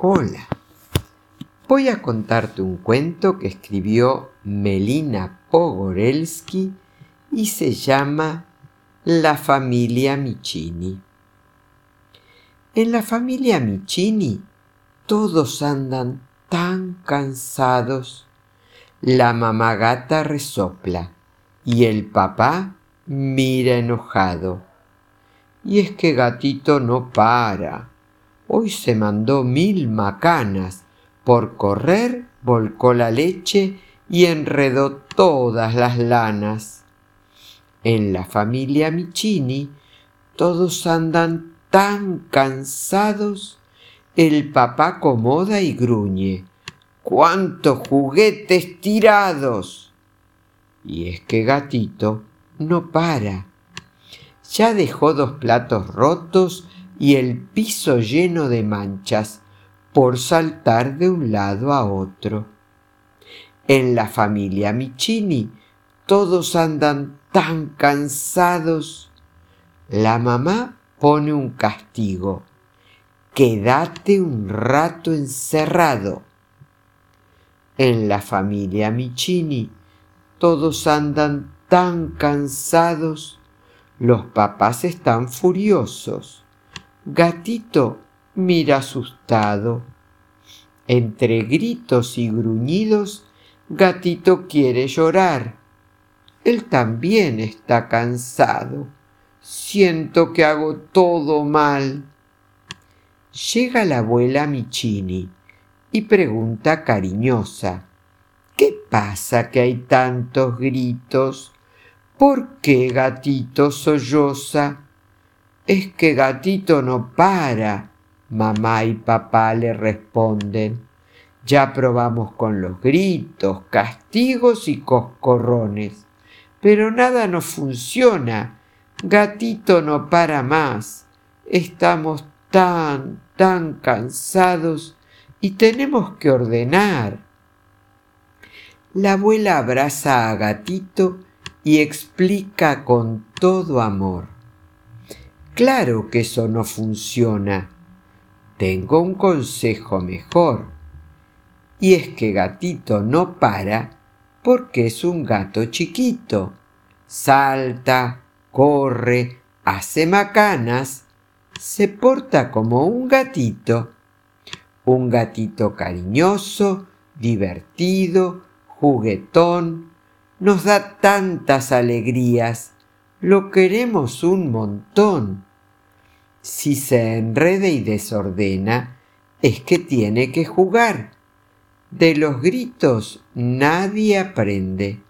Hola. Voy a contarte un cuento que escribió Melina Pogorelsky y se llama La familia Micini. En la familia Micini todos andan tan cansados. La mamá gata resopla y el papá mira enojado. Y es que gatito no para Hoy se mandó mil macanas. Por correr volcó la leche y enredó todas las lanas. En la familia Michini todos andan tan cansados. El papá acomoda y gruñe. ¡Cuántos juguetes tirados! Y es que gatito no para. Ya dejó dos platos rotos y el piso lleno de manchas por saltar de un lado a otro. En la familia Michini todos andan tan cansados. La mamá pone un castigo. Quédate un rato encerrado. En la familia Michini todos andan tan cansados. Los papás están furiosos. Gatito mira asustado. Entre gritos y gruñidos, Gatito quiere llorar. Él también está cansado. Siento que hago todo mal. Llega la abuela Michini y pregunta cariñosa, ¿qué pasa que hay tantos gritos? ¿Por qué gatito solloza? Es que gatito no para, mamá y papá le responden. Ya probamos con los gritos, castigos y coscorrones, pero nada nos funciona. Gatito no para más. Estamos tan, tan cansados y tenemos que ordenar. La abuela abraza a Gatito y explica con todo amor. Claro que eso no funciona. Tengo un consejo mejor. Y es que gatito no para porque es un gato chiquito. Salta, corre, hace macanas, se porta como un gatito. Un gatito cariñoso, divertido, juguetón, nos da tantas alegrías. Lo queremos un montón si se enreda y desordena, es que tiene que jugar. De los gritos nadie aprende,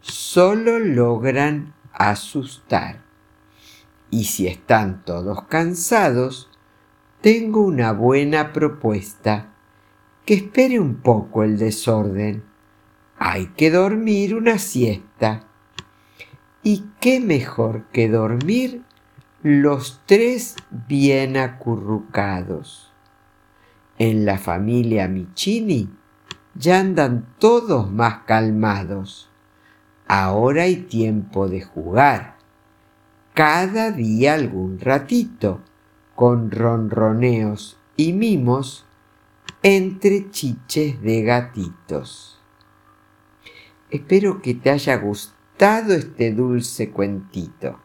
solo logran asustar. Y si están todos cansados, tengo una buena propuesta. Que espere un poco el desorden. Hay que dormir una siesta. ¿Y qué mejor que dormir los tres bien acurrucados. En la familia Michini ya andan todos más calmados. Ahora hay tiempo de jugar. Cada día algún ratito, con ronroneos y mimos entre chiches de gatitos. Espero que te haya gustado este dulce cuentito.